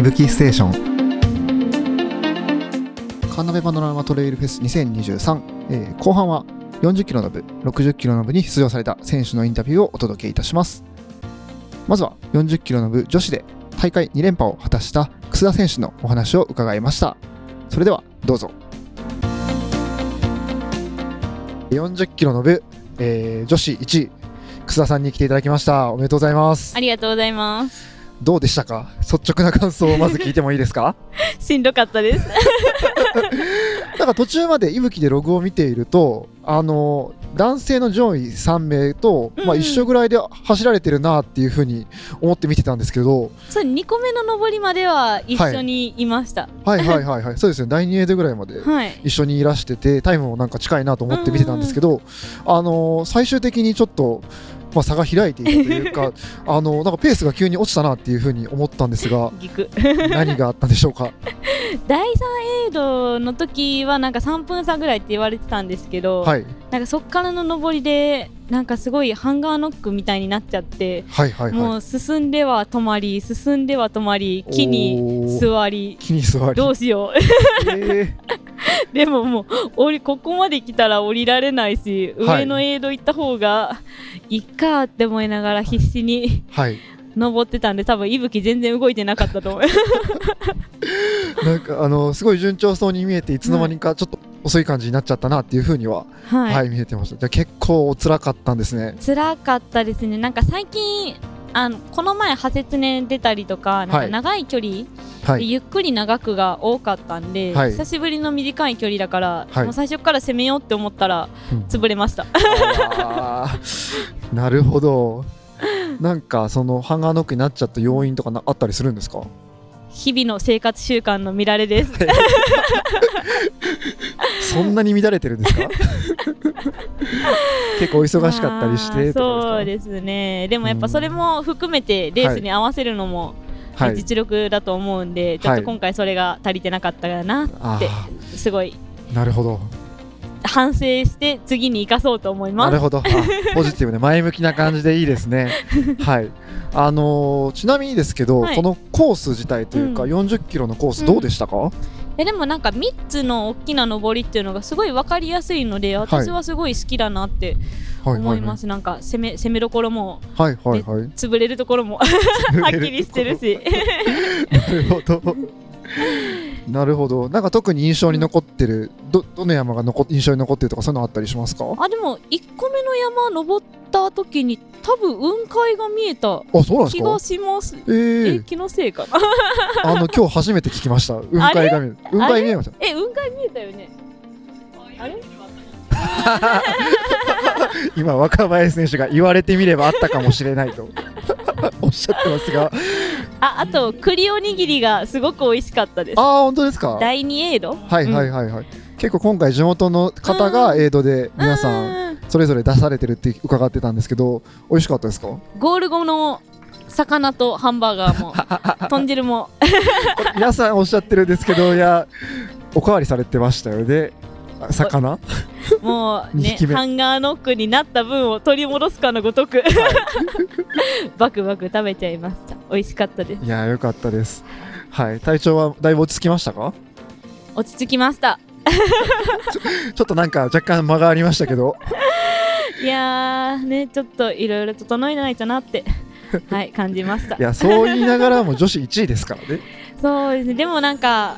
いぶきステーション。カーナベパノラマトレイルフェス2023、えー後半は40キロの部60キロの部に出場された選手のインタビューをお届けいたします。まずは40キロの部女子で大会2連覇を果たした楠田選手のお話を伺いました。それではどうぞ。40キロの部、えー女子1位楠田さんに来ていただきました。おめでとうございます。ありがとうございます。どうでしたか？率直な感想をまず聞いてもいいですか？しんどかったです。なんか途中までいぶきでログを見ているとあの男性の上位3名と、うんまあ、一緒ぐらいで走られてるなっていうふうに思って見てたんですけど、そう、2個目の上りまでは一緒にいました。はい。はいはいはいそうですね第2エイドぐらいまではい。一緒にいらしててタイムもなんか近いなと思って見てたんですけど、あの最終的にちょっと、まあ、差が開いていたというか あのなんかペースが急に落ちたなっていうふうに思ったんですが。何があったんでしょうか？第3エイドの時はなんか3分差ぐらいって言われてたんですけど、はい。なんかそっからの上りでなんかすごいハンガーノックみたいになっちゃって、はいはいはもう進んでは止まり進んでは止まりい木に座り木に座り。どうしよう。え でももう降りここまで来たら降りられないしはい。上のエイド行った方がいいかって思いながら必死にーはい。登ってたんで多分息吹全然動いてなかったと思う。なんかあのすごい順調そうに見えていつの間にかちょっと遅い感じになっちゃったなっていうふうには、はい、はい見えてました。じゃあ結構辛かったんですね。辛かったですね。なんか最近あのこの前派切ね出たりとかなんかはい長い距離、はい。でゆっくり長くが多かったんで、はい。久しぶりの短い距離だから、はい。もう最初から攻めようって思ったらうん。潰れました。なるほど。なんかそのハンガーノックになっちゃった要因とかなあったりするんですか？日々の生活習慣の見られです。そんなに乱れてるんですか？結構お忙しかったりしてそうですね。でもやっぱそれも含めてレースに合わせるのも、かはい。実力だと思うんでちょっと今回それが足りてなかったかなってあすごい。ーなるほど反省して次に生かそうと思います。なるほど。あ ポジティブで前向きな感じでいいですね。はい。あのーちなみにですけど、はい。このコース自体というか、うん。40キロのコースどうでしたか、えでもなんか3つの大きな上りっていうのがすごい分かりやすいので私はすごい好きだなってはい思います、なんか攻め攻めどころもはいはいはい。はい潰れるところも はっきりしてるし。なるほどなるほど。なんか特に印象に残ってるどどの山が残っ印象に残ってるとかそういうのあったりしますか？あでも1個目の山登った時に多分雲海が見えたあそうなんですか？気がします。えー。え気のせいかな。あの今日初めて聞きました。雲海が見える雲海見えました。え雲海見えたよね。あれ？今若林選手が言われてみればあったかもしれないと おっしゃってますが。ああと栗おにぎりがすごく美味しかったです。ああ本当ですか？第2エイド？はいはいはいはい、結構今回地元の方がエイドで皆さんん。それぞれ出されてるって伺ってたんですけど美味しかったですか？ゴール後の魚とハンバーガーも 豚汁も。皆さんおっしゃってるんですけどいやおかわりされてましたよね。あ魚？もう二ねハンガーノックになった分を取り戻すかのごとく。バクバク食べちゃいました。美味しかったです。いやよかったです。はい。体調はだいぶ落ち着きましたか？落ち着きました。ちょっとなんか若干間がありましたけど。いやーねちょっといろいろ整えないとなってはい感じました。いやそう言いながらも女子1位ですからね。そうですね。でもなんか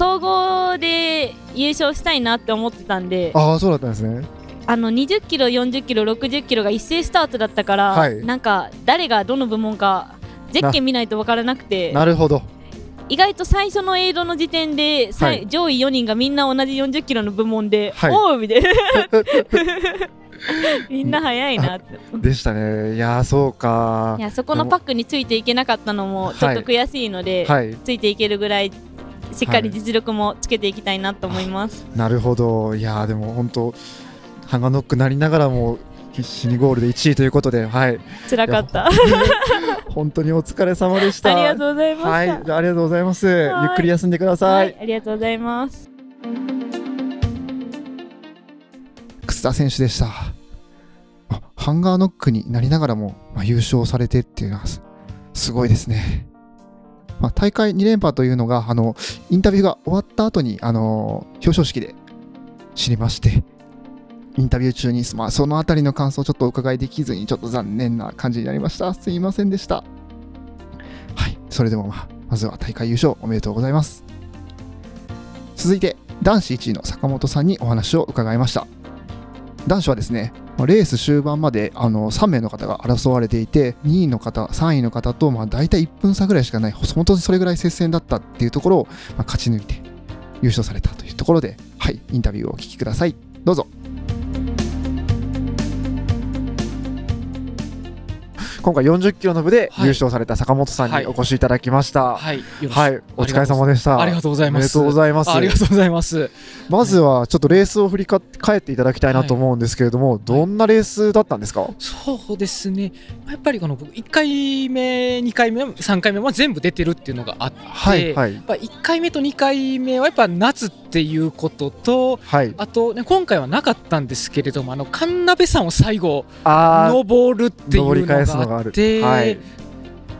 総合で優勝したいなって思ってたんでああそうだったんですね。あの20キロ40キロ60キロが一斉スタートだったから、はい。なんか誰がどの部門かゼッケン見ないと分からなくてなるほど。意外と最初のエイドの時点で、はい。上位4人がみんな同じ40キロの部門で、はい。おうみたいな。みんな早いなって。でしたね。いやーそうか。いやそこのパックについていけなかったのもちょっと悔しいので、はい。ついていけるぐらいしっかり実力もつけていきたいなと思います、なるほど。いやーでも本当ハンガーノックなりながらも必死にゴールで1位ということではい。辛かった。あ本当にお疲れ様でした。りがとうございました、はい、じゃあありがとうございます。ゆっくり休んでくださ。はいい、ありがとうございます。楠田選手でした。あハンガーノックになりながらも、まあ、優勝されてっていうのはすすごいですね。まあ、大会2連覇というのがあのインタビューが終わった後にあの表彰式で知りましてインタビュー中に、まあ、そのあたりの感想をちょっとお伺いできずにちょっと残念な感じになりました。すいませんでした。はい。それでも、まあ、まずは大会優勝おめでとうございます。続いて男子1位の坂本さんにお話を伺いました。男子はですねまレース終盤まであの3名の方が争われていて2位の方3位の方とまあ大体1分差ぐらいしかない本当にそれぐらい接戦だったっていうところをまあ勝ち抜いて優勝されたというところではいインタビューをお聞きください。どうぞ。今回40キロの部で優勝された坂本さんにお越しいただきました。はい、はい、お疲れ様でした。ありがとうございます。おめでとうございます。ありがとうございます。まずはちょっとレースを振り返っていただきたいなと思うんですけれども、どんなレースだったんですか？そうですね。やっぱりこの僕1回目、2回目、3回目も全部出てるっていうのがあって、はいはいやっぱ1回目と2回目はやっぱ夏っていうことと、はい。あとね今回はなかったんですけれども、あの神鍋山を最後あ登るっていうののがあって、はい。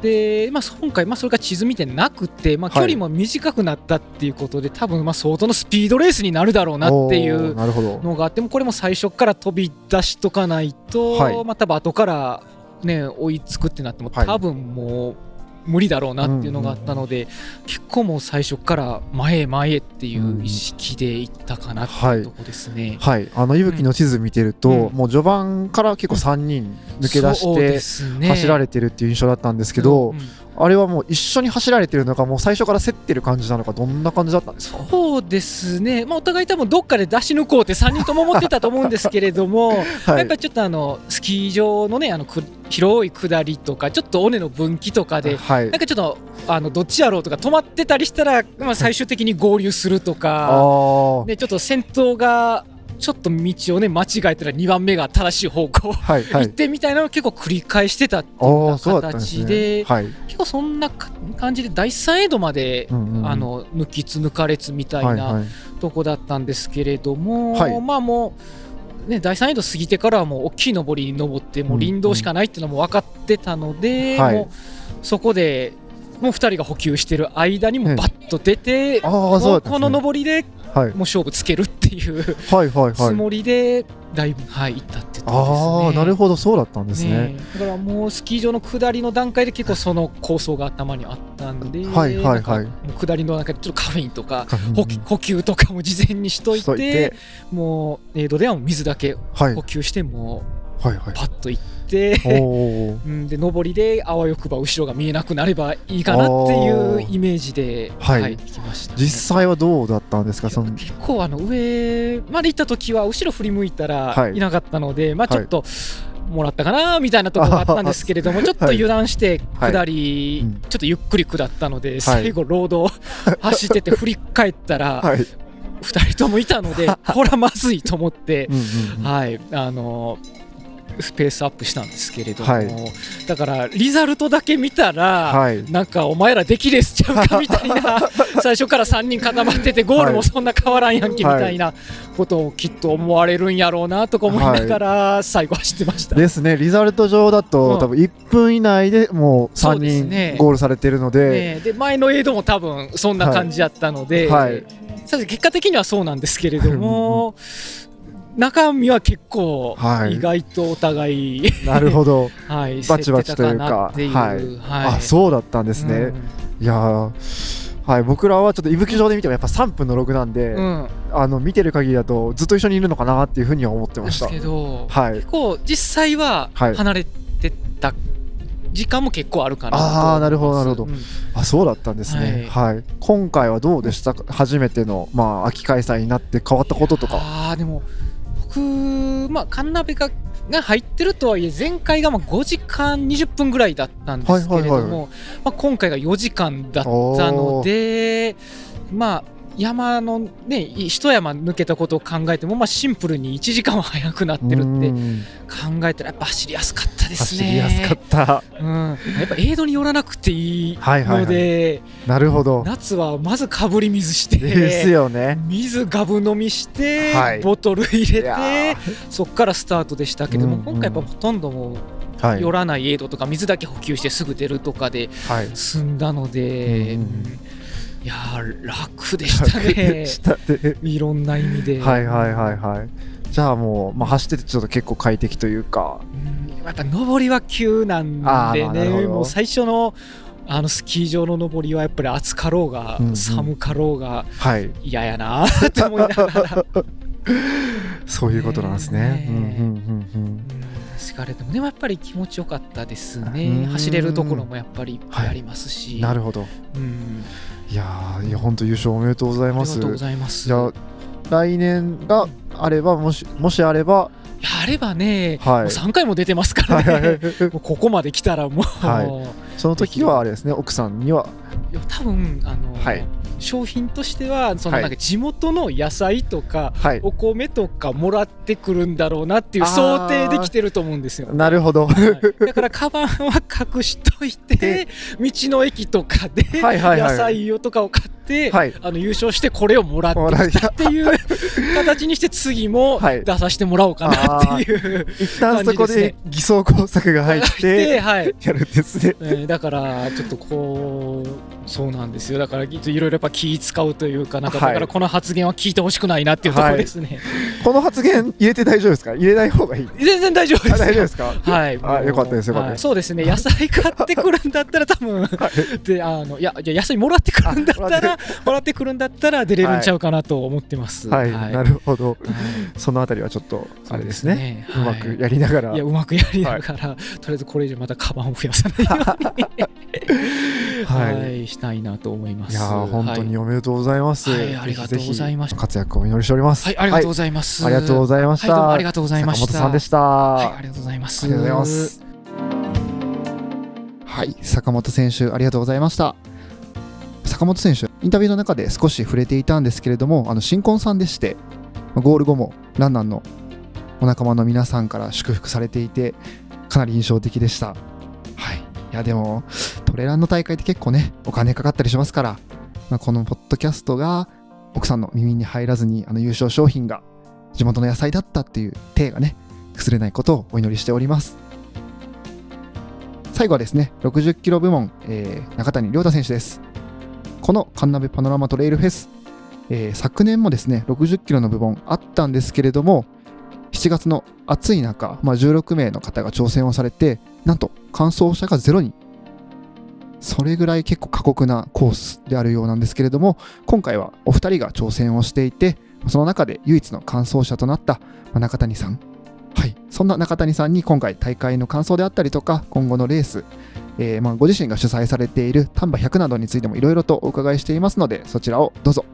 で、まあ、今回、まあ、それが地図見てなくて、まあ、距はい。離も短くなったっていうことで、多分まあ相当のスピードレースになるだろうなっていう。のがあってもこれも最初から飛び出しとかないと、はい。まあ多分後からね追いつくってなってもはい。多分もう無理だろうなっていうのがあったので、結構もう最初から前へ前へっていう意識でいったかなっていうとこですね。はい、あのいぶきの地図見てると、うん。もう序盤から結構3人抜け出して走られてるっていう印象だったんですけど、うんあれはもう一緒に走られてるのかもう最初から競ってる感じなのかどんな感じだったんですか？そうですね、まあ、お互い多分どっかで出し抜こうって3人とも思ってたと思うんですけれども、はい。やっぱりちょっとあのスキー場のねあのく広い下りとかちょっと尾根の分岐とかではい。なんかちょっとあのどっちやろうとか止まってたりしたら、まあ、最終的に合流するとあか、ー。でちょっと先頭がちょっと道をね間違えたら2番目が正しい方向。行っはい。はいてみたいなのを結構繰り返してたっていう形でね。はい、結構そんなか感じで第3エイドまで、うんうんうん。あの抜きつ抜かれつみたいなとこだったんですけれども、はい。まあもう、ね、第3エイド過ぎてからはもう大きい上りに登ってもう林道しかないっていうのも分かってたので、はい。もうそこでもう2人が補給してる間にもバッと出て、そこの上りではい。もう勝負つけるっていうはいはいはい。つもりでだいぶ、はい、行ったってああですね。なるほどそうだったんですね。だからもうスキー場の下りの段階で結構その構想が頭にあったんで、はいはいはい。もう下りの中でちょっとカフェインとかうん。補給とかも事前にしといてもうエイドではもう水だけはい。補給してもはいはうパッと行って、うん、で上りであわよくば後ろが見えなくなればいいかなっていうイメージで、はい。実際はどうだったんですか？その結構あの上まで行った時は後ろ振り向いたはい。らいなかったので、まあちょっともらったかなみたいなところがあったんですけれども、ちょっと油断してはい。下り、うん。ちょっとゆっくり下ったので、最後ロードを走ってて振り返ったら、はい。2人ともいたのでこれはまずいと思ってはい。あのスペースアップしたんですけれども、はい。だからリザルトだけ見たら、はい。なんかお前らできレースちゃうかみたいな 最初から3人固まっててゴールもそんな変わらんやんけみたいなことをきっと思われるんやろうなとか思いながら最後走ってました。ですね。リザルト上だと、うん。多分1分以内でもうそ3うですね。人ゴールされてるので、ねえ。で前のエイドも多分そんな感じやったので、はい。結果的にはそうなんですけれども 中身は結構はい。意外とお互い、なるほど、はい、バチバチというかはい。はい。あそうだったんですね、うん。いやーはい、僕らはちょっと伊吹上で見てもやっぱ3分のログなんで、うん。あの見てる限りだとずっと一緒にいるのかなっていうふうには思ってました。けど、はい。結構実際ははい。離れてた時間も結構あるかなとあーなるほどなるほど。うん。あそうだったんですね、はい。今回はどうでした？か初めての、まあ、秋開催になって変わったこととか。ああでも僕まあカンナベがが入ってるとはいえ前回がまあ5時間20分ぐらいだったんですけれども、まあ、今回が4時間だったのでまあ山のね一山抜けたことを考えても、まあ、シンプルに1時間は早くなってるってうん。考えたらやっぱ走りやすかったですね。走りやすかった。うん、やっぱエイドによらなくていいはいはいはい。ので、なるほど。夏はまずかぶり水してですよね。水ガブ飲みして、はい。ボトル入れいやてそっからスタートでしたけども、うんうん。今回やっぱほとんどもうはい。寄らないエイドとか水だけ補給してすぐ出るとかではい。済んだので、うんうんいやー楽でしたね。下でいろんな意味で。はいはいはいはい。じゃあもう、まあ、走っててちょっと結構快適というか。うんやっぱ上りは急なんでね。もう最初のあのスキー場の上りはやっぱり暑かろうが、うんうん。寒かろうがはい。嫌やなー。って思いながら。そういうことなんですね。ねうんうんうんうん。疲れてもでもやっぱり気持ちよかったですうん。ね走れるところもやっぱりいっぱいありますうし、んなるほど。うんいやーいや本当優勝おめでとうございます。ありがとうございます。じゃあ来年があればもしもしあれば。やればね、はい。もう3回も出てますからね、ここまで来たらもう、はい。その時はあれですね奥さんには。いや多分あの、はい商品としてはそのはい。なんか地元の野菜とか、はい。お米とかもらってくるんだろうなっていう想定できてると思うんですよ。なるほど。はい。だからカバンは隠しといて 道の駅とかで野菜をとかを買って、はい。あの優勝してこれをもらってきたっていう形にして次もはい。出させてもらおうかなっていう。一旦そこで偽装工作が入っで、てはい。やるんですね。えーだからちょっとこうそうなんですよ。だからいろいろやっぱ気使うというかなんかはい。だからこの発言は聞いてほしくないなっていうところですね、この発言入れて大丈夫ですか？入れない方がいい。全然大丈夫です。あ大丈夫ですか？はい、あよかったですよかったです。はい。そうですね。野菜買ってくるんだったら多分 であのいやじゃあ野菜もらってくるんだったら らもらってくるんだったら出れるんちゃうかなと思ってます。はい、なるほど。はい。そのあたりはちょっとあれですね。うまくはい。やりながら。いやうまくやりながら、とりあえずこれ以上またカバンを増やさないようにはいはい、したいなと思います。いやー本当にはおめでとうございます、はいありがとうございましたぜひぜひ活躍をお祈りしておりますい、ありがとうございます。ありがとうございました、ありがとうございました。坂本さんでした、はい、ありがとうございます。ありがとうございます。はい、坂本選手、ありがとうございました。坂本選手、インタビューの中で少し触れていたんですけれども、あの新婚さんでして、ゴール後もランナーのお仲間の皆さんから祝福されていて、かなり印象的でした。はい、いや、でも、トレランの大会って結構ね、お金かかったりしますから、まあ、このポッドキャストが奥さんの耳に入らずに、あの優勝商品が地元の野菜だったっていう体がね、崩れないことをお祈りしております。最後はですね、60キロ部門、えー中谷亮太選手です。このカンナベパノラマトレイルフェス、えー昨年もですね、60キロの部門あったんですけれども、7月の暑い中、まあ、16名の方が挑戦をされて、なんと完走者が0人。それぐらい結構過酷なコースであるようなんですけれども、今回はお二人が挑戦をしていて、その中で唯一の完走者となったまあ中谷さん。はい、そんな中谷さんに今回大会の感想であったりとか、今後のレース、えーまあ、ご自身が主催されている丹波100などについてもいろいろとお伺いしていますので、そちらをどうぞ。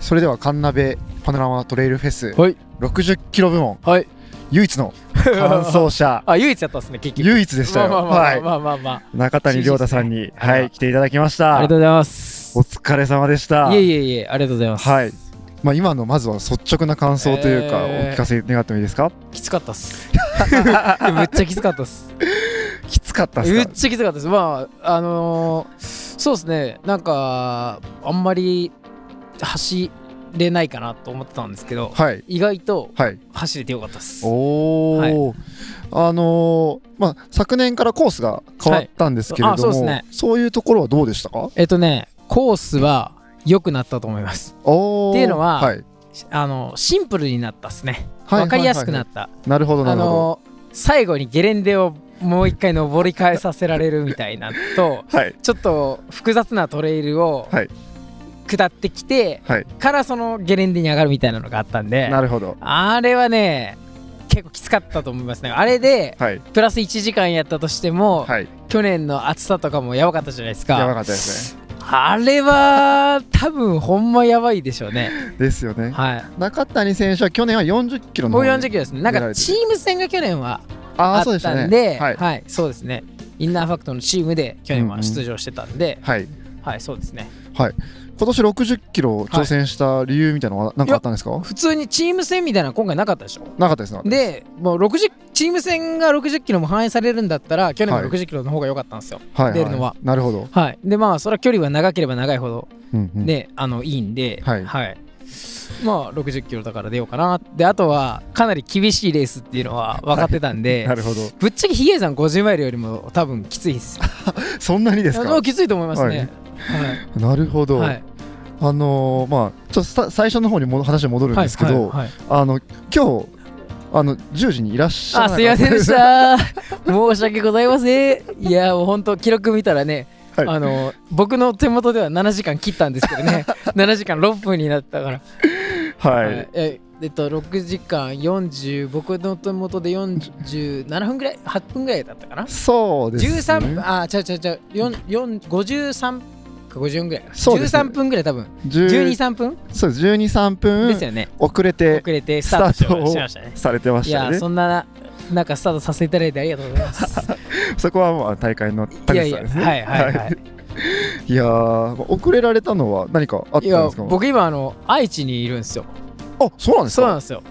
それでは、神鍋パノラマトレイルフェス、はい60キロ部門、はい唯一の完走者、あ、唯一やったんですね、結局。唯一でしたよ。まあまあまあはいまあまあまあ。中谷亮太さんに、はいはい、来ていただきました。ありがとうございます。お疲れ様でした。いえいえいえ、ありがとうございます。はい。まあ、今のまずは率直な感想というか、えーお聞かせ願ってもいいですか？きつかったっす。めっちゃきつかったっす。きつかったっすか？めっちゃきつかったです。まあ、あのーそうですね、なんか、あんまり走れないかなと思ってたんですけど、はい。意外とはい。走れてよかったっす。おお、あのーまあ昨年からコースが変わったんですけれども、はいあそうねそういうところはどうでしたか？えっとね、コースは良くなったと思います。おーっていうのははい、あの、シンプルになったっすね。はいわかりやすくなった。なるほどなあるほの最後にゲレンデをもう一回登り返させられるみたいなとど。はいちょっと複雑なトレイルをはい下ってきて、はい。からそのゲレンデに上がるみたいなのがあったんでなるほど。あれはね結構きつかったと思いますねあれではいプラス1時間やったとしても、はい。去年の暑さとかもやばかったじゃないですかやばかったですね。あれは多分ほんまやばいでしょうねですよね。はい中谷選手は去年は40キロのもう方に40キロですねなんかチーム戦が去年はああったんで、はいはい、そうですね。インナーファクトのチームで去年は出場してたんで、はい。はい、そうですね。今年60キロ挑戦した理由みたいなのは何かあったんですか？普通にチーム戦みたいなの今回なかったでしょ。なかったですなです。で、もう60チーム戦が60キロも反映されるんだったら、去年もはい60キロの方が良かったんですよ。はい出るのは。なるほど。はい。で、まあ、それは距離は長ければ長いほど、うんうんね、あの、いいんで、はいはい。まあ60キロだから出ようかなであとはかなり厳しいレースっていうのは分かってたんで、なるほどぶっちゃけヒゲさん50マイルよりも多分きついですよ そんなにですか？きついと思いますね なるほど、はい、はいあのーまあちょっとさ最初の方にも話戻るんですけど、はいはいあの今日あの10時にいらっしゃらあなすいませんでした。申し訳ございません。いやもう本当記録見たらね、はい。あの僕の手元では7時間切ったんですけどね。7時間6分になったから。はい、ええっと6時間40僕の手元で47分ぐらい8分ぐらいだったかな？そうですね。13分あ違う違う違う。4 4 53か54ぐらい。そうですね。13分ぐらい多分。10 123分？そうです。1213分ですよね。遅れて遅れてスタートをしましたね。されてまいやしたよねそんななんかスタートさせていただいてありがとうございます。そこはもう大会の田いやいや口さんですねはいはい。はい。いやー遅れられたのは何かあったんいやですか？僕今あの愛知にいるんですよ。あそうなんですか？そうなんですよ。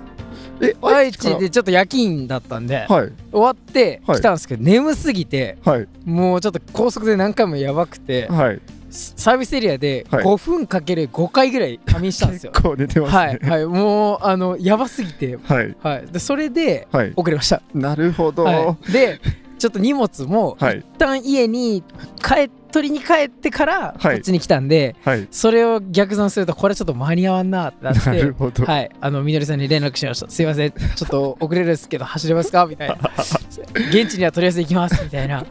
え愛知でちょっと夜勤だったんではい。終わってはい。来たんですけど眠すぎてはい。もうちょっと高速で何回もやばくてはいサービスエリアではい。5分かける5回ぐらい仮眠したんですよ。結構寝てますね。はい。はい。もうあのやばすぎて。はい。はい。でそれではい。遅れました。なるほど。はい。でちょっと荷物もはい。一旦家に帰取りに帰ってからこはい。っちに来たんではい。それを逆算するとこれちょっと間に合わんなって。なっなてるほど。はい、あのみのりさんに連絡しました。すいません、ちょっと遅れるんですけど走れますか？みたいな。現地にはとりあえず行きます。みたいな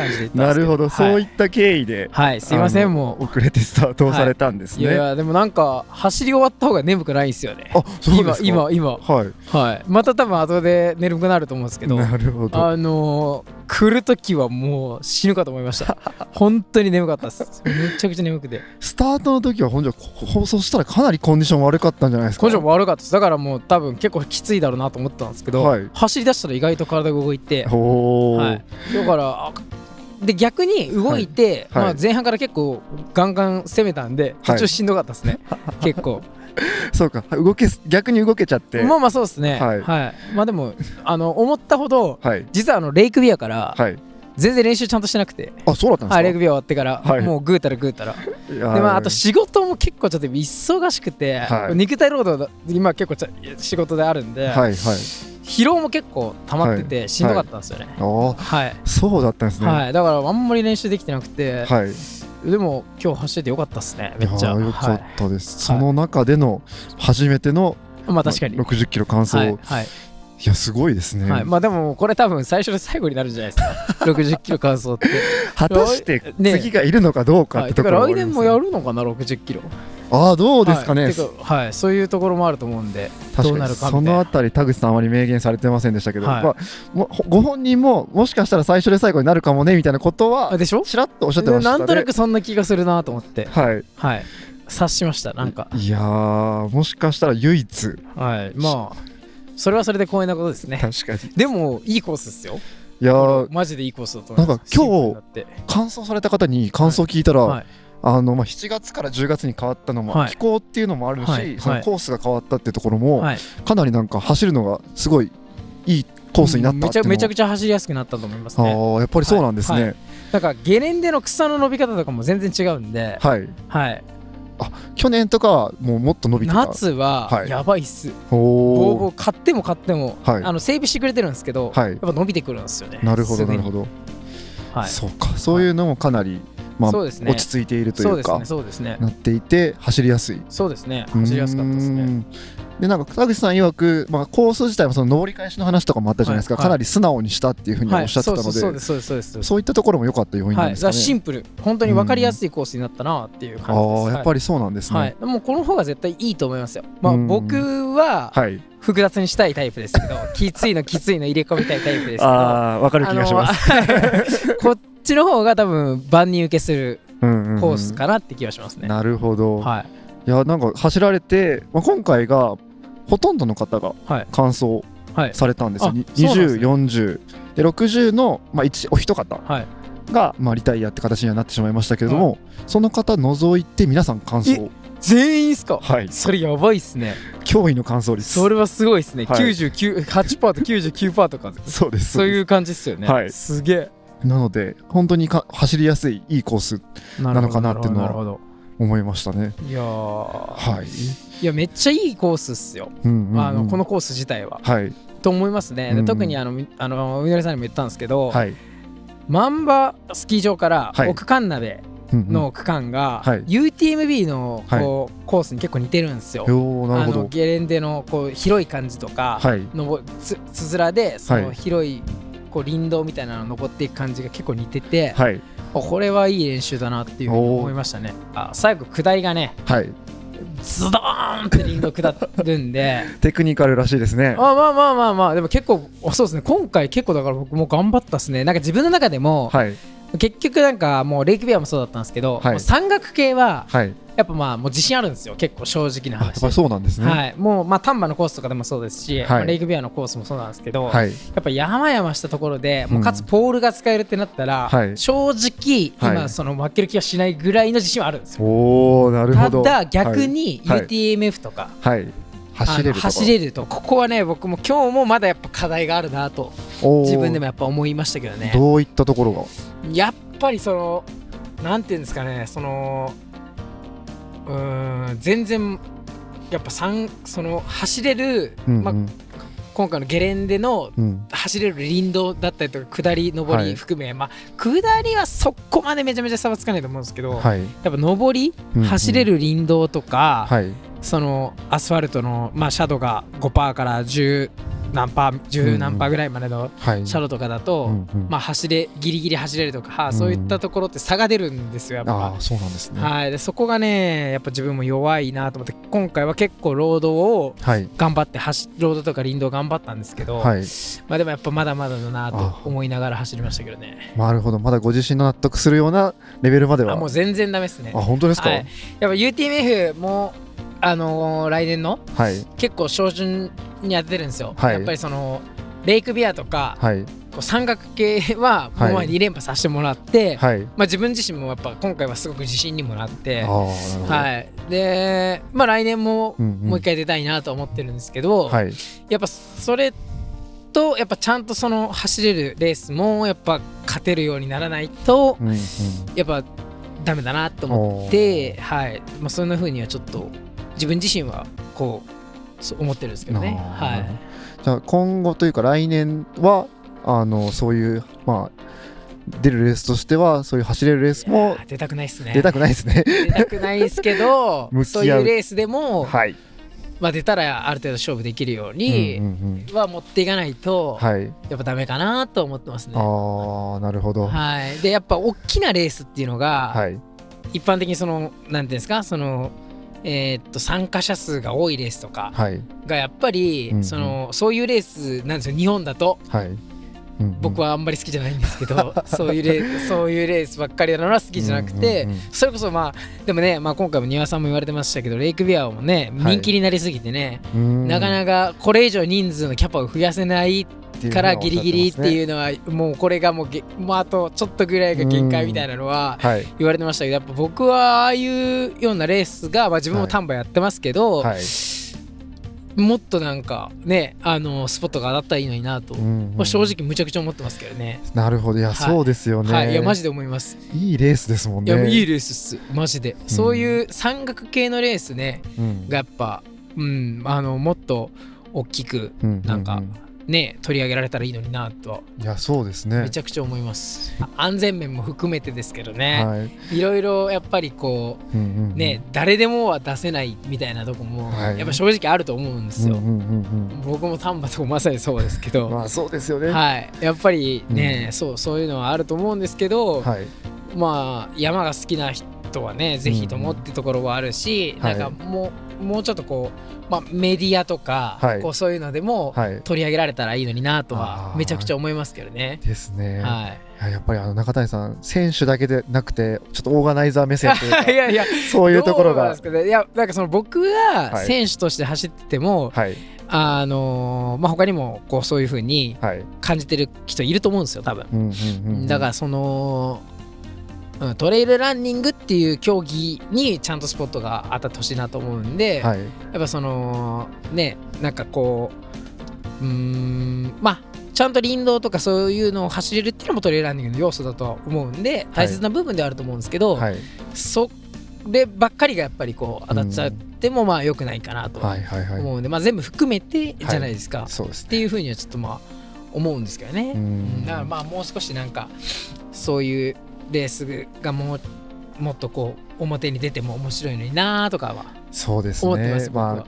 感じでなるほどそうはいいった経緯ではい、すいませんも遅れてスタートをされたんですう。いやいねやでもなんか走り終わった方が眠くないんですよね。あそうですか今今今はいはい。また多分後で眠くなると思うんですけど。なるほどあのー、来る時はもう死ぬかと思いました。本当に眠かったです。めちゃくちゃ眠くて。スタートの時は本当放送したらかなりコンディション悪かったんじゃないですか？根性も悪かったです。だからもう多分結構きついだろうなと思ったんですけど、はい走り出したら意外と体が動いて、はい、だからあで逆に動いて、はい。はい。まあ、前半から結構ガンガン攻めたんで途中しんどかったですね、結構。そうか。動けす逆に動けちゃって。まあまあそうですね。はい。まあでもあの思ったほどはい。実はあのレイクビアからはい。全然練習ちゃんとしてなくて、あそうだったんですか、はい、レイクビア終わってから、はい。もうぐうたらぐうたら。でまああと仕事も結構ちょっと忙しくて、はい。肉体労働だ今結構ちゃ仕事であるんで、はいはい疲労も結構溜まっててしんどかったんですよね。ああはい、そうだったんですね。はい、だからあんまり練習できてなくて、はい。でも今日走っててよかったっすねめっちゃ。よかはったです、その中での初めての、い、まあ確かに。まあ60キロ完走、はい。い、はい、やすごいですね、はい、まあでもこれ多分最初で最後になるんじゃないですか。60キロ完走って。果たしてね次がいるのかどうかはい、ってところはありますね。年もやるのかな60キロああどうですかね、はい。はい、そういうところもあると思うんで確かみたいな。そのあたり田口さんあまり明言されてませんでしたけど、はい。まあ、ご本人ももしかしたら最初で最後になるかもねみたいなことはあでしょ？ちらっとおっしゃってましたね。なんとなくそんな気がするなと思って。はい。はい。察しましたなんか。いやーもしかしたら唯一。はい。まあそれはそれで光栄なことですね。確かに。でもいいコースですよ。いやーマジでいいコースだと思います。なんか今日完走された方に感想を聞いたら、はいあのまあ、7月から10月に変わったのも、はい。気候っていうのもあるし、はい。そのコースが変わったっていうところも、はい。かなりなんか走るのがすごいいいコースになっためちゃっていうのめちゃくちゃ走りやすくなったと思いますね。あーやっぱりそうなんですね。はい。なんかゲレンデの草の伸び方とかも全然違うんで、はい、はい、去年とかはもうもっと伸びてた。夏ははい。やばいっす、おボーおボー買っても買っても、はい。あの整備してくれてるんですけど、はい。やっぱ伸びてくるんですよね。なるほどなるほど、はい、そうか。そういうのもかなり、まあね。落ち着いているというかそうですねね。なっていて走りやすい。そうですね走りやすかったですね。でなんか田口さん曰く、まあ、コース自体もその上り返しの話とかもあったじゃないですか、はい。かなり素直にしたっていうふうにおはいっしゃってたので、そうですそうですそうですそういったところも良かった要因なんですかね。シンプル本当に分かりやすいコースになったなっていう感じです。ああやっぱりそうなんですね。はい、はい、もうこの方が絶対いいと思いますよ。まあうん。僕ははい、複雑にしたいタイプですけどきついのきついの入れ込みたいタイプですけど。ああわかる気がします。こっちの方が多分万人受けするうんうんうんコースかなって気がしますね。なるほど。はいいやなんか走られて、まあ、今回がほとんどの方がはい完走はいされたんですよ、あにそうなんですね2040で60の、まあ、一お一方はい。が、まあ、リタイアって形にはなってしまいましたけれども、その方除いて皆さん完走全員っすか？はいそれやばいっすね。驚異の完走率それはすごいっすね。はい99、8%と99%とか。そうですそういう感じっすよね。はいすげえ。なので本当にか走りやすいいいコースななのかなっていうのは。思いましたね。いやーはい。いやめっちゃいいコースっすよ、うんうんうんあのこのコース自体は。はいと思いますね。でうん特にあのみあのみのりさんにも言ったんですけど、はい。万場スキー場からはい奥神鍋うんうんの区間が、はい UTMB のこう、コースに結構似てるんですよ。あのゲレンデのこう広い感じとか、はいつつづらでそのはい広いこう林道みたいなの登っていく感じが結構似てて、はいこれはいい練習だなっていうふうに思いましたね。あ最後下りがねはい。ズドーンって林道下るんでテクニカルらしいですね。あまあまあまあまあでも結構そうですね今回結構だから僕も頑張ったっすねなんか自分の中でも、はい結局なんかもうレイクビアもそうだったんですけど、はい山岳系ははい。やっぱまあもう自信あるんですよ結構正直な話そうなんですね。はい、もうまあ丹波のコースとかでもそうですし、はいまあレイクビアのコースもそうなんですけど、やはい。っぱ山々したところで、うんもうかつポールが使えるってなったら、はい正直今はいその負ける気はしないぐらいの自信はあるんですよ。おおなるほど。ただ逆にはい UTMF とか、はい。走れる走れるとここはね僕も今日もまだやっぱ課題があるなと自分でもやっぱ思いましたけどね。どういったところが？やっぱりそのなんていうんですかねそのうーん全然やっぱ三その走れる、まあうんうん今回のゲレンデのうん。走れる林道だったりとか下り上はいり含め、まあ下りはそこまでめちゃめちゃ差はつかないと思うんですけど、はい。やっぱ上り、うんうん走れる林道とか、はい。そのアスファルトの、まあ、シャドウが5%から10何パー10何パーぐらいまでのはい。シャドウとかだと、うんうんまあ、走れギリギリ走れるとか、はあうんそういったところって差が出るんですよやっぱ。そうなんですね。はい、でそこがねやっぱ自分も弱いなと思って今回は結構ロードをはい。頑張って走ロードとか林道頑張ったんですけど、はい。まあでもやっぱまだまだだなあと思いながら走りましたけどねなるほど。まだご自身の納得するようなレベルまでは。あもう全然ダメですねあ、本当ですか？はいやっぱ UTMF もあのー来年のはい。結構照準に当ててるんですよ、はいやっぱりそのレイクビアとか、はい。こう山岳系はもうはい2連覇させてもらって、はい。まあ、自分自身もやっぱ今回はすごく自信にもなって。はい、で、まあ、来年もうんうんもう一回出たいなと思ってるんですけど、はい。やっぱそれとやっぱちゃんとその走れるレースもやっぱ勝てるようにならないとうんうん。やっぱダメだなと思って、はいまあ、そんな風にはちょっと自分自身はこうそう思ってるんですけどね。はいじゃあ今後というか来年はあのそういうまあ出るレースとしてはそういう走れるレースいも出たくないっすね。出たくないですね。出たくないですけど そういうレースでも、はい。まあ、出たらある程度勝負できるように、は持っていかないと、はい。やっぱダメかなと思ってますね。ああなるほど。ははい、でやっぱ大きなレースっていうのが、い。一般的にそのなんていうんですか？そのえーっと参加者数が多いレースとかはい。がやっぱり、うんうんそのそういうレースなんですよ日本だとはい。は僕はあんまり好きじゃないんですけど、そういうレーそういうレースばっかりなのは好きじゃなくて、それこそまあでもね、まあ、今回も庭さんも言われてましたけどレイクビアもねはい。人気になりすぎてね、なかかなかこれ以上人数のキャパを増やせないからギリギリってういうのはもうこれがもうげもうあとちょっとぐらいが限界みたいなのは。言われてましたけどやっぱ僕はああいうようなレースが、まあ、自分も丹波やってますけど、はい。もっとなんかねあのスポットが当たったらいいのになと、うんまあ正直むちゃくちゃ思ってますけどね、なるほど。いやはい。そうですよね。はい。いやマジで思います、いいレースですもんね。いやいいレースっす。マジで、そういう山岳系のレースねうん。がやっぱうんあのもっと大きくうんなんかううね取り上げられたらいいのになとはいやそうですね。めちゃくちゃ思います、安全面も含めてですけどね、はい。いろいろやっぱりこううんうんうんね、誰でもは出せないみたいなとこもはいやっぱ正直あると思うんですよ、うんうんうん僕も丹波とかまさにそうですけど、うん。まあそうですよね。はい、やっぱりね、うんそうそういうのはあると思うんですけど、はい。まあ山が好きな人はねぜひともってところはあるし、はい。なんかもうもうちょっとこう、まあ、メディアとか、はい。こうそういうのでもはい。取り上げられたらいいのになとはめちゃくちゃ思いますけどね。ですね。はい。いややっぱりあの中谷さん選手だけでなくてちょっとオーガナイザー目線というか いやいやそういうところが。ね。いやなんかその僕がはい。選手として走ってても、はい。あのーまあ他にもこうそういう風にはい。感じてる人いると思うんですよ多分、うんうんうんうん。だからその、うん、トレイルランニングっていう競技にちゃんとスポットが当たってほしいなと思うんで、はい。やっぱそのねなんかこううーんまあちゃんと林道とかそういうのを走れるっていうのもトレイルランニングの要素だとは思うんで大切な部分ではあると思うんですけど、はい。そればっかりがやっぱりこう当たっちゃってもまあ良くないかなとはいはいはい。思うんで、まあ全部含めてじゃないですか、そうですね。っていうふうにはちょっとまあ思うんですけどね、だからまあもう少しなんかそういうレースがもうもっとこう表に出ても面白いのになとかは。そうですね。まあ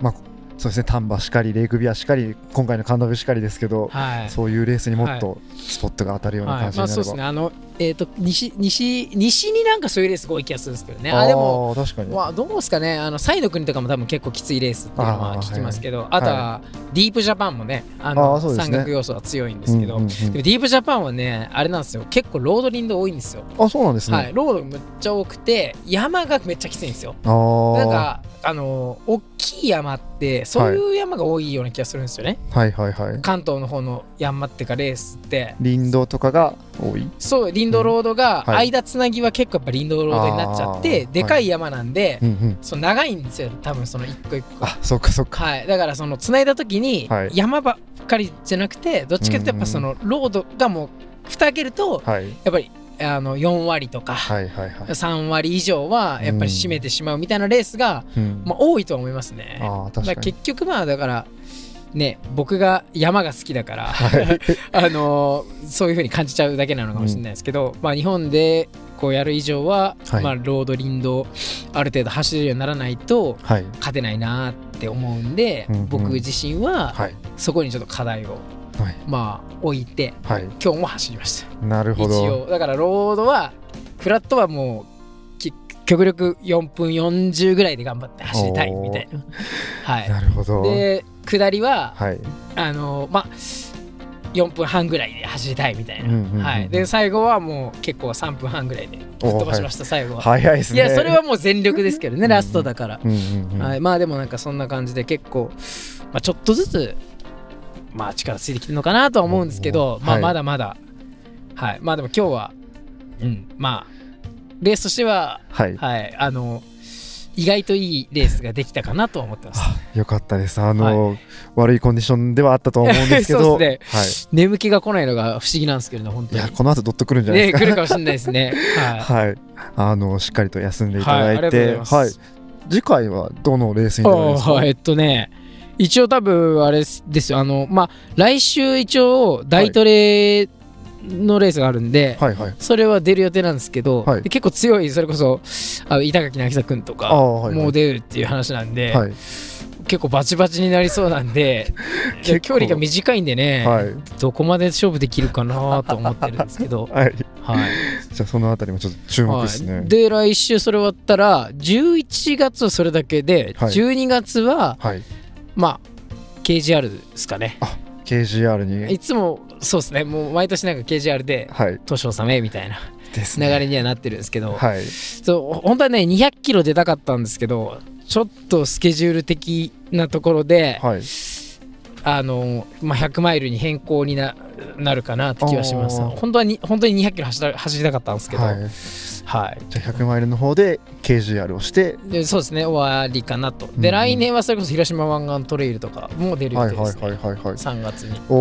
まあそうですね。丹波しかりレイクビアしかり今回のカンダブしかりですけどはい。そういうレースにもっとスポットが当たるようなはい、感じになれば。まあそうですね。あのえっ、と西西西になんかそういうレースが多い気がするんですけどね。あでもあー確かに。まあどうですかね。あのサイの国とかも多分結構きついレースっていうのはあー聞きますけど。いあとはDeep Japan もねあのね。山岳要素は強いんですけど、うんうんうん。でも Deep Japan はねあれなんですよ。結構ロード林道多いんですよ、あそうなんですね、はい。ロードめっちゃ多くて山がめっちゃきついんですよ。あー。なんかあの大きい山ってそういう山が多いような気がするんですよね、はいはいはい。関東の方の山っていうかレースって。林道とかがそう林道ロードがうん。はい。間つなぎは結構やっぱ林道ロードになっちゃって、でかい山なんで、うんうん。そう長いんですよ多分その一個一個。あそっかそっか。はい。だからそのつないだ時にはい。山ばっかりじゃなくてどっちかというとやっぱそのロードがもう蓋開けるとはい。やっぱりあの4割とかはいはいはい、3割以上はやっぱり占めてしまうみたいなレースが、うん。まあ、多いと思いますね。あ結局まあだからね僕が山が好きだから、はい。あのーそういう風に感じちゃうだけなのかもしれないですけど、まあ日本でこうやる以上は、はい。まあロード林道ある程度走れるようにならないとはい。勝てないなって思うんで、うんうん。僕自身ははい。そこにちょっと課題をはい。まあ置いてはい。今日も走りました。なるほ一ど応。だからロードはフラットはもうき極力4分40ぐらいで頑張って走りたいみたいな。はい。なるほど。で下りははい。あのまあ4分半ぐらいで走りたいみたいな、うんうんうんはい、で最後はもう結構3分半ぐらいでぶっ飛ばしました、最後は、い、早いですね。やそれはもう全力ですけどね、うんラストだから、うんうんうん。はい、まあでもなんかそんな感じで結構、まあ、ちょっとずつまあ力ついてきてるのかなとは思うんですけど、まあはい。まだまだ。はい。まあでも今日はうん。まあレースとしてははい。はい。あの意外といいレースができたかなとは思ってます。よかったです。あの、悪いコンディションではあったと思うんですけど。そうではい。眠気が来ないのが不思議なんですけどね本当に。この後どっとくるんじゃないねですか。来るかもしれないですね。はい。はい。あのしっかりと休んでいただはいてはい。次回はどのレースに出るんですか？えっとね一応多分あれですよ。あのまあ来週一応大トレのレースがあるんで、はいはい。それは出る予定なんですけど、はい。で結構強いそれこそあの板垣渚君とあかあはいはい。もう出るっていう話なんで、はい。結構バチバチになりそうなんで 距離が短いんでね、はい。どこまで勝負できるかなと思ってるんですけど はい。はい。じゃあそのあたりもちょっと注目ですね、はい、で来週それ終わったら11月はそれだけで、はい。12月ははい。まあ KGR ですかね。KGR に。いつもそうですね。もう毎年なんか KGR ではい年納めみたいな流れにはなってるんですけど、はい。そう本当はね200キロ出たかったんですけどちょっとスケジュール的なところで、はい。あのまあ、100マイルに変更にななるかなって気はします。本当はに本当に200キロ走りたかったんですけど、ははい。いじゃあ100マイルの方で KGR をして。でそうですね終わりかなと。で、うん。来年はそれこそ広島湾岸トレイルとかも出る予はいはい定です、ね。はいはいはい3月に。お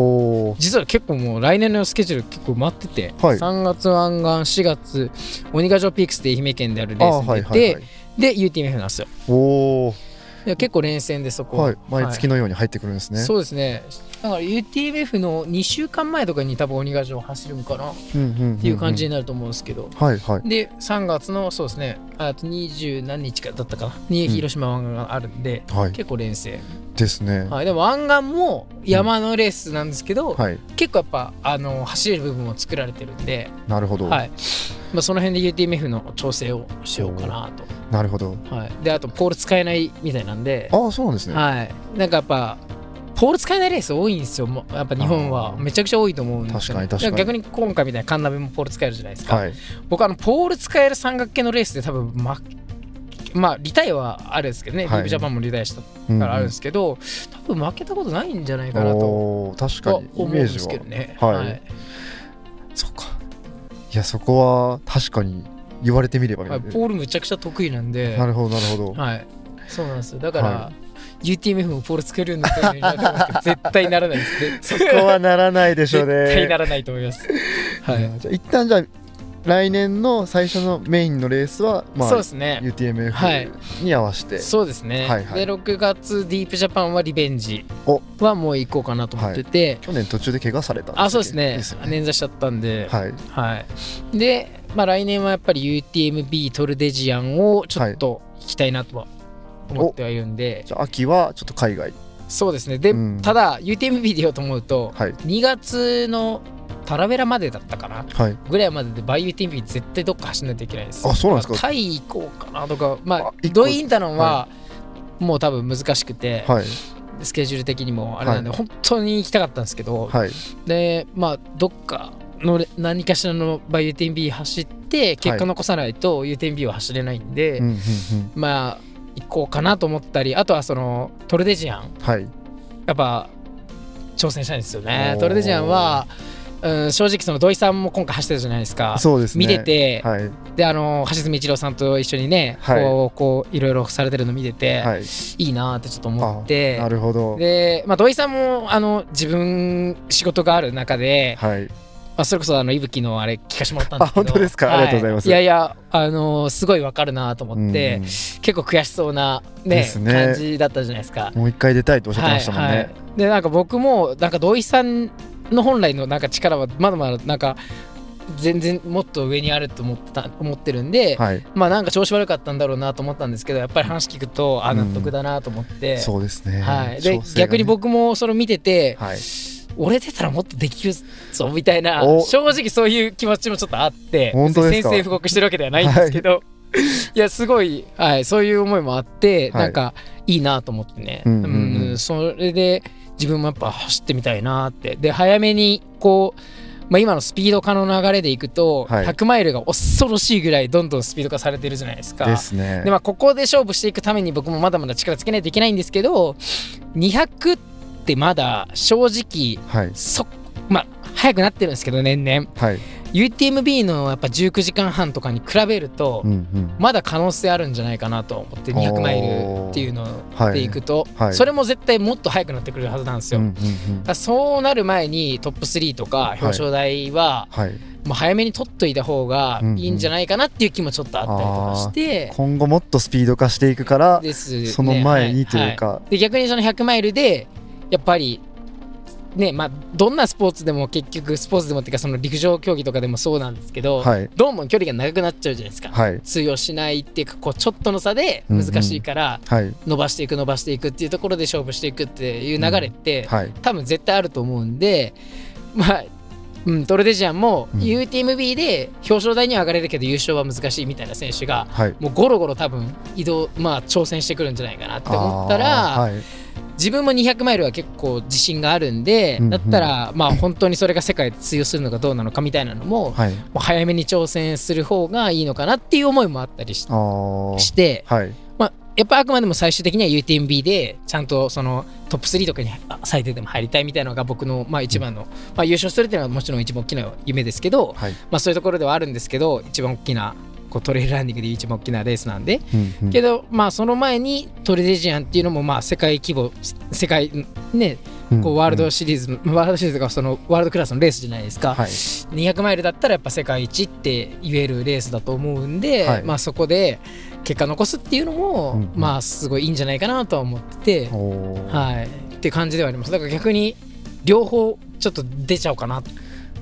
お実は結構もう来年のスケジュール結構埋まってて、はい。3月湾岸4月鬼ヶ城ピークスって愛媛県であるレースに出て、はいはいはい。で UTMF なんですよ。おおいや結構連戦でそこはい毎月のように入ってくるんですね、そうですね。だから UTMF の2週間前とかに多分鬼ヶ城走るんかなっうんうんうんうん。ていう感じになると思うんですけど、はいはい。で3月のそうですねあと20何日かだったかな。にうん。広島湾岸があるんで、はい。結構連戦、ですね。はい、でも湾岸も山のレースなんですけど、はい。結構やっぱあの走れる部分も作られてるんで、なるほど、はい。まあ、その辺で UTMF の調整をしようかななるほど。と、はい、であとポール使えないみたいなんで、ああそうなんですね。はい、なんかやっぱポール使えないレース多いんですよ。もうやっぱ日本は。めちゃくちゃ多いと思うんですよ、ね、確かに逆に今回みたいなカンナベもポール使えるじゃないですか、はい。僕あのポール使える三角形のレースで多分ままあリタイアはあるんですけどね、はい。リーグジャパンもリタイアしたうんからあるんですけど、多分負けたことないんじゃないかなと確かはにイ思うんですメージはけどね。はい。そっか。いやそこは確かに言われてみれば、はい。ポールむちゃくちゃ得意なんで、なるほどなるほど。はい、そうなんですよ。だから、は UTMF もポール作れるんだったら絶対ならないですね。そこはならないでしょうね。絶対ならないと思います。はい。じゃあ一旦じゃあ来年の最初のメインのレースは、まあそうで、すね。UTMF に合わせて、そうですね、はいはい。で6月ディープジャパンはリベンジお。はもう行こうかなと思ってて、去年途中で怪我されたんあそうですね。ですよね。捻挫しちゃったんで、はい。はい、で、まあ、来年はやっぱり UTMB トルデジアンをちょっと行きたいなとは思ってはいるんで、じゃあ秋はちょっと海外。そうですね。で、うん。ただ UTMB で言おうと思うとはい。2月のタラベラまでだったかなはい。ぐらいまででバイ UTMB 絶対どっか走らないといけないです。あそうなんですか？だらタイ行こうかなとかまあドインタロンはもう多分難しくて、はい。スケジュール的にもあれなんで、は本当に行きたかったんですけど、はい。でまあどっかのれ何かしらのバイ UTMB 走って結果残さないと UTMB は走れないんで、まあ行こうかなと思ったりあとはそのトルデジアン。はい。やっぱ挑戦したいんですよね。トルデジアンは、うん、正直その土井さんも今回走ってたじゃないですか。そうですね。見てて、はい。であの橋爪一郎さんと一緒にね、はい。こうこういろいろされてるの見てて、はい。い、いなってちょっと思って。なるほど。で、まあ、土井さんもあの自分仕事がある中で、はい。まあ、それこそあのいぶきのあれ聞かせてもらったんですけど。あ本当ですか？ありがとうございます。いやいやあのーすごいわかるなと思って、うん。結構悔しそうな、ねね。感じだったじゃないですか。もう一回出たいとおっしゃってましたもんね、はいはい。でなんか僕もなんか土井さんの本来のなんか力はまだまだなんか全然もっと上にあると思ってた思ってるんで、はい。まあなんか調子悪かったんだろうなと思ったんですけどやっぱり話聞くとあ納得だなと思って、そうですね。はい、でね。逆に僕もそれ見てて、はい。俺出たらもっとできるぞみたいなお。正直そういう気持ちもちょっとあって本当ですか？別に宣戦布告してるわけではないんですけど、い、やすごい、はい、そういう思いもあって、はい。なんかいいなと思ってね、うんうん。うんそれで自分もやっぱ走ってみたいなって。で早めにこう、まあ、今のスピード化の流れでいくと、はい。100マイルが恐ろしいぐらいどんどんスピード化されてるじゃないですか。ですね。でまあ、ここで勝負していくために僕もまだまだ力つけないといけないんですけど200ってまだ正直はい。そまあ早くなってるんですけど年々。はい。UTMB のやっぱ19時間半とかに比べると、うんうん。まだ可能性あるんじゃないかなと思って200マイルっていうのはいでいくと、はい。それも絶対もっと早くなってくるはずなんですよ、うんだうんうん。そうなる前にトップ3とか表彰台ははい。もう早めに取っといた方がいいんじゃないかなっていう気もちょっとあったりとかして、今後もっとスピード化していくからですね。その前にというか、はで逆にその100マイルでやっぱりねまあどんなスポーツでも結局スポーツでもっていうかその陸上競技とかでもそうなんですけど、はい。どうも距離が長くなっちゃうじゃないですか、はい。通用しないっていうかこうちょっとの差で難しいからはい。伸ばしていく伸ばしていくっていうところで勝負していくっていう流れって、はい。多分絶対あると思うんでまあうん、トルデジアンもうん。UTMB で表彰台には上がれるけど優勝は難しいみたいな選手がはい。もうゴロゴロ多分移動まあ挑戦してくるんじゃないかなって思ったら、自分も200マイルは結構自信があるんで、うんうん。だったらまあ本当にそれが世界で通用するのかどうなのかみたいなのも,、はい。もう早めに挑戦する方がいいのかなっていう思いもあったりしして、はい。まあ、やっぱあくまでも最終的には UTMB でちゃんとそのトップ3とかにあ最低でも入りたいみたいなのが僕のまあ一番の、まあ、優勝するっていうのはもちろん一番大きな夢ですけど、はい。まあ、そういうところではあるんですけど一番大きなこうトレイルランニングで一番大きなレースなんで、うんうん。けどまあその前にトレデジアンっていうのもまあ世界規模世界ねこうワールドシリーズ、ワールドシリーズがそのワールドクラスのレースじゃないですか、はい。200マイルだったらやっぱ世界一って言えるレースだと思うんで、はい。まあそこで結果残すっていうのも、うんうん。まあすごいいいんじゃないかなとは思ってて、はい。って感じではあります。だから逆に両方ちょっと出ちゃおうかな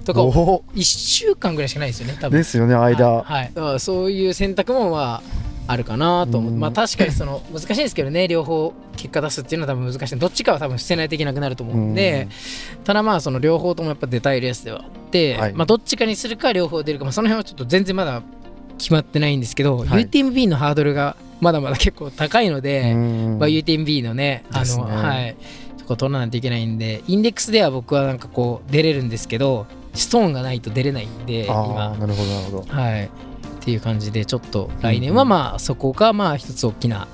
とかお1週間ぐらいしかないですよね多分。ーですよね間、はい。はい。だからそういう選択もまああるかなと思う、うん。まあ確かにその難しいですけどね両方結果出すっていうのは多分難しいどっちかは多分捨てないといけなくなると思うんで、ただまあその両方ともやっぱ出たいレースではあって、はい。まあどっちかにするか両方出るか、まあ、その辺はちょっと全然まだ決まってないんですけど、はい。UTMB のハードルがまだまだ結構高いので、うん。まあ、UTMB のねあですね。のはい。そこ取らないといけないんでインデックスでは僕はなんかこう出れるんですけどストーンがないと出れないんであ今。ーなるほどなるほど。はい。っていう感じでちょっと来年はまあそこがまあ一つ大きな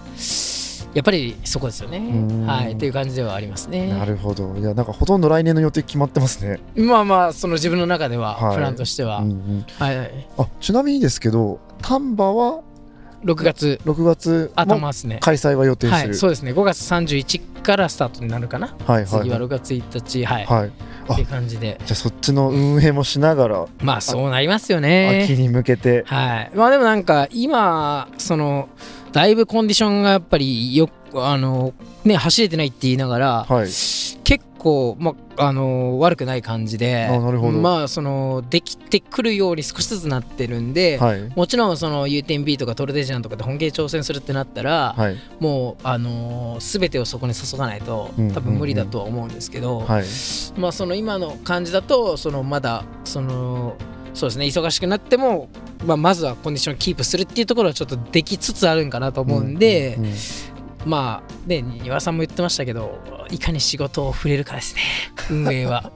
やっぱりそこですよね。んはいっていう感じではありますね。なるほど。いやなんかほとんど来年の予定決まってますね、まあまあその自分の中でははい。プランとしては、はい。あちなみにですけど丹波は6月。6月も頭ですね。開催は予定する。はいそうですね。5月31からスタートになるかな。はいはい。次ははい6月1日。はい、はい。あっていう感じで。じゃあそっちの運営もしながら。まあそうなりますよね。秋に向けて。はい。まあでもなんか今そのだいぶコンディションがやっぱりよあのね走れてないって言いながらはい。結構、まあの悪くない感じでまあそのできてくるように少しずつなってるんで、はい。もちろんその U10B とかトルデジャンとかで本気で挑戦するってなったら、はい。もうあのー全てをそこに注がないとうんうんうん。多分無理だとは思うんですけど、はい。まあその今の感じだとそのまだそのそうですね忙しくなっても、まあ、まずはコンディションをキープするっていうところはちょっとできつつあるんかなと思うんで、うんうんまあね庭さんも言ってましたけどいかに仕事を触れるかですね。運営は。も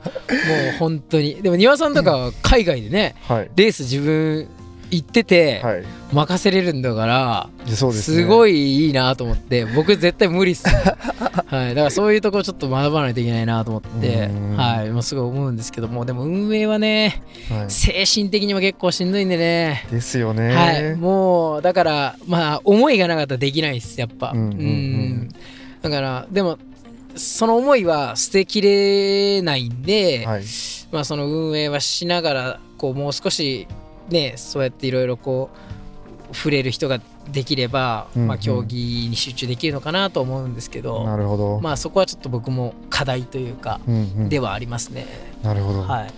う本当に。でも庭さんとかは海外でねはい。レース自分行っててはい。任せれるんだから、すね。すごいいいなと思って僕絶対無理っす、はい、だからそういうところちょっと学ばないといけないなと思ってうん。はい。もうすごい思うんですけどもでも運営はねはい。精神的にも結構しんどいんでね。ですよね。はい。もうだからまあ思いがなかったらできないっすやっぱ。うんうん。うん。だからでもその思いは捨てきれないんで、はい。まあその運営はしながらこうもう少しねそうやっていろいろこう触れる人ができれば、うんうん。まあ競技に集中できるのかなと思うんですけど、なるほど。まあそこはちょっと僕も課題というか、うんうん。ではありますね。なるほど。はい。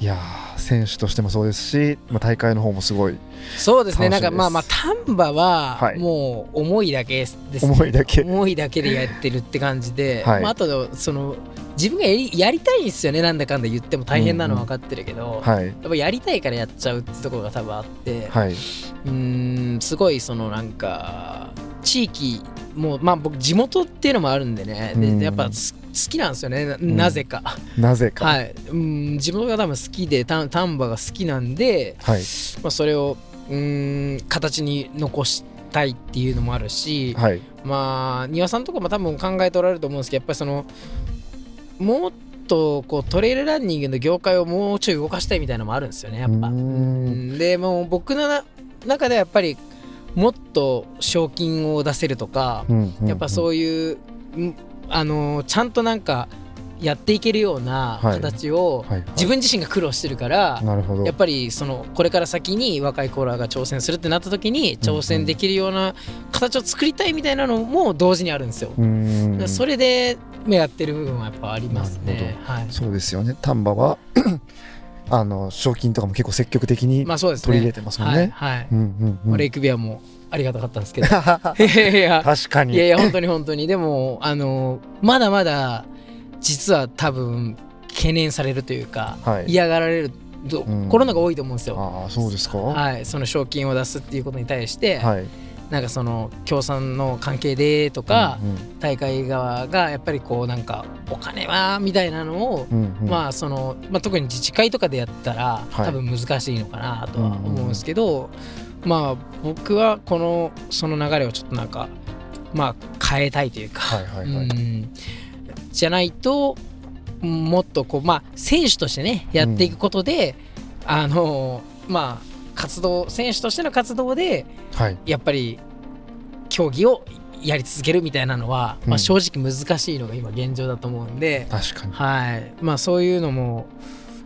いやー選手としてもそうですしまあ大会の方もすごい。そうですね。なんかまあまあ丹波ははい。もう思いだけです、ね。思いだけ。思いだけでやってるって感じで、はい。まああとその自分がやりやりたいんですよね。なんだかんだ言っても大変なのは分かってるけど、はい。やっぱやりたいからやっちゃうってところが多分あって、はい。うーんすごいそのなんか地域もうまあ僕地元っていうのもあるんでね、でうん。やっぱす好きなんですよねななぜか、なぜか。はい。うん地元が多分好きで丹丹波が好きなんで、はい。まあ、それをうーん形に残したいっていうのもあるし、はい。まあ庭さんとかも多分考えておられると思うんですけどやっぱりそのもっとこうトレイルランニングの業界をもうちょい動かしたいみたいなのもあるんですよねやっぱ。でもう僕のな中ではやっぱりもっと賞金を出せるとか、やっぱうそういう、んあのーちゃんとなんかやっていけるようなはい。形を、自分自身が苦労してるから、やっぱりそのこれから先に若いコーラーが挑戦するってなった時に挑戦できるような形を作りたいみたいなのも同時にあるんですよ。それでやってる部分はやっぱありますね。はい、そうですよね。丹波は あの賞金とかも結構積極的にまあそうですね。取り入れてますもんね。はい、はい。うんうんうん。レイクビアもありがたかったんですけど。いやいや。確かに。いやいや本当に本当に。でもあのまだまだ実は多分懸念されるというか、はい。嫌がられるとうん。ころのが多いと思うんですよ。ああそうですか？ははい、その賞金を出すっていうことに対して、い。なんかその協賛の関係でとか、うん大会側がやっぱりこうなんかお金はみたいなのを、うんうん。うんまあその、まあ、特に自治会とかでやったら、はい。多分難しいのかなとは思うんですけど、まあ僕はこのその流れをちょっとなんかまあ変えたいというか、はいはいはい。うんじゃないともっとこうまあ選手としてねやっていくことで、あのまあ活動選手としての活動ではい。やっぱり競技をやり続けるみたいなのは、うん。まあ、正直難しいのが今現状だと思うんで、確かに。はい。まあそういうのも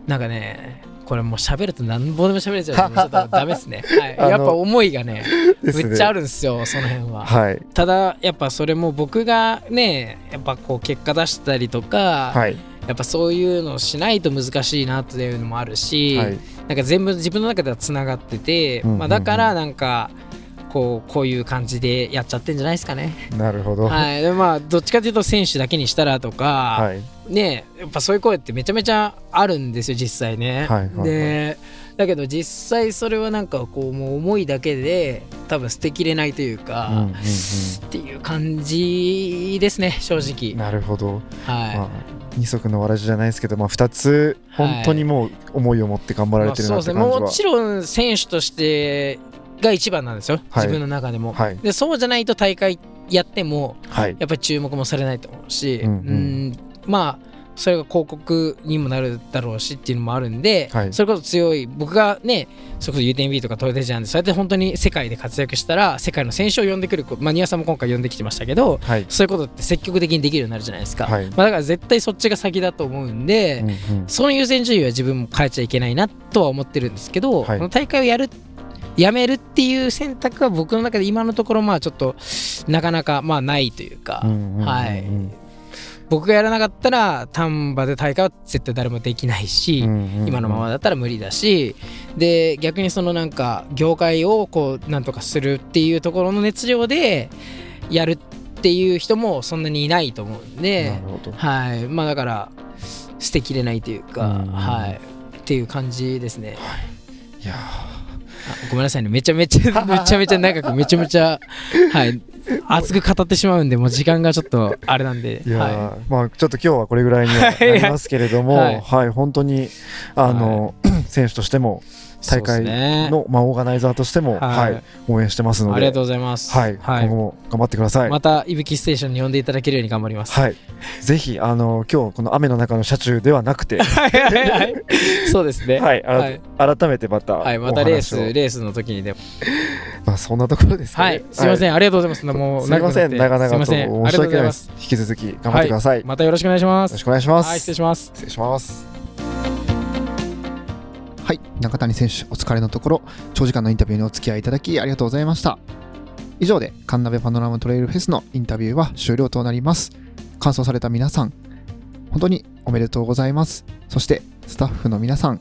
なんかねこれもう喋ると何ぼでも喋れちゃう。ちょっとダメですね、はい、やっぱ思いがねね。めっちゃあるんですよその辺は。はい。ただやっぱそれも僕がねやっぱこう結果出したりとか、はい。やっぱそういうのをしないと難しいなっていうのもあるし、はい。なんか全部自分の中ではつながってて、うんうんうん。まあ、だからなんかこうこういう感じでやっちゃってんじゃないですかね。なるほど。ははい、でまあどっちかというと選手だけにしたらとか、い。ねやっぱそういう声ってめちゃめちゃあるんですよ実際ね。はいはいはい。でだけど実際それはなんかこうもう思いだけで多分捨てきれないというか、うんうんうん。っていう感じですね正直。なるほど。はい、まあ二足のわらじじゃないですけどまあ二つ本当にもう思いを持って頑張られてるなってまあ感じは。そうですね。もちろん選手としてが一番なんですよ、はい。自分の中でも。はい。でそうじゃないと大会やってもはい。やっぱり注目もされないと思うし、うんうん。うんまあそれが広告にもなるだろうしっていうのもあるんで、はい。それこそ強い僕がねそれこそ UTMB とかトヨタジャンでそうやって本当に世界で活躍したら世界の選手を呼んでくるまあ丹羽さんも今回呼んできてましたけどはい。そういうことって積極的にできるようになるじゃないですか、はい。まあ、だから絶対そっちが先だと思うんで、その優先順位は自分も変えちゃいけないなとは思ってるんですけど、はい。この大会をやるやめるっていう選択は僕の中で今のところまあちょっとなかなかまあないというか、はい。僕がやらなかったら丹波で大会は絶対誰もできないし、今のままだったら無理だしで逆にそのなんか業界をこうなんとかするっていうところの熱量でやるっていう人もそんなにいないと思うんなではい。まあだから捨てきれないというか、うんはい。っていう感じですね。い。やあごめんなさいね。めちゃめちゃ めちゃめちゃ長くめちゃめちゃはい。熱く語ってしまうんでもう時間がちょっとあれなんでーいやーはまあちょっと今日はこれぐらいにはなりますけれども はい。はい。本当にあの 選手としてもい、大会のまあオーガナイザーとしてもはい。はい応援してますのでありがとうございます。はいはい。今後も頑張ってください。またいぶきステーションに呼んでいただけるように頑張ります。はい。ぜひあの今日この雨の中の車中ではなくて。そうですね。はい改めてまたはい、またレースレースの時にでも。まあそんなところですはい、すみません、ありがとうございます。もうすみません。長々と申し訳ないです。す。引き続き頑張ってください。よまたよろしくお願いします。ろしくお願いします。はい、失礼します。失礼しますはい。中谷選手お疲れのところ。長時間のインタビューにお付き合いいただきありがとうございました。以上でカンナベパノラマトレイルフェスのインタビューは終了となります。完走された皆さん本当におめでとうございます。そしてスタッフの皆さん、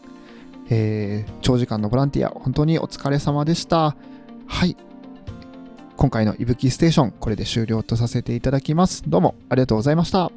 えー長時間のボランティア本当にお疲れ様でした。はい。今回のいぶきステーションこれで終了とさせていただきます。どうもありがとうございました。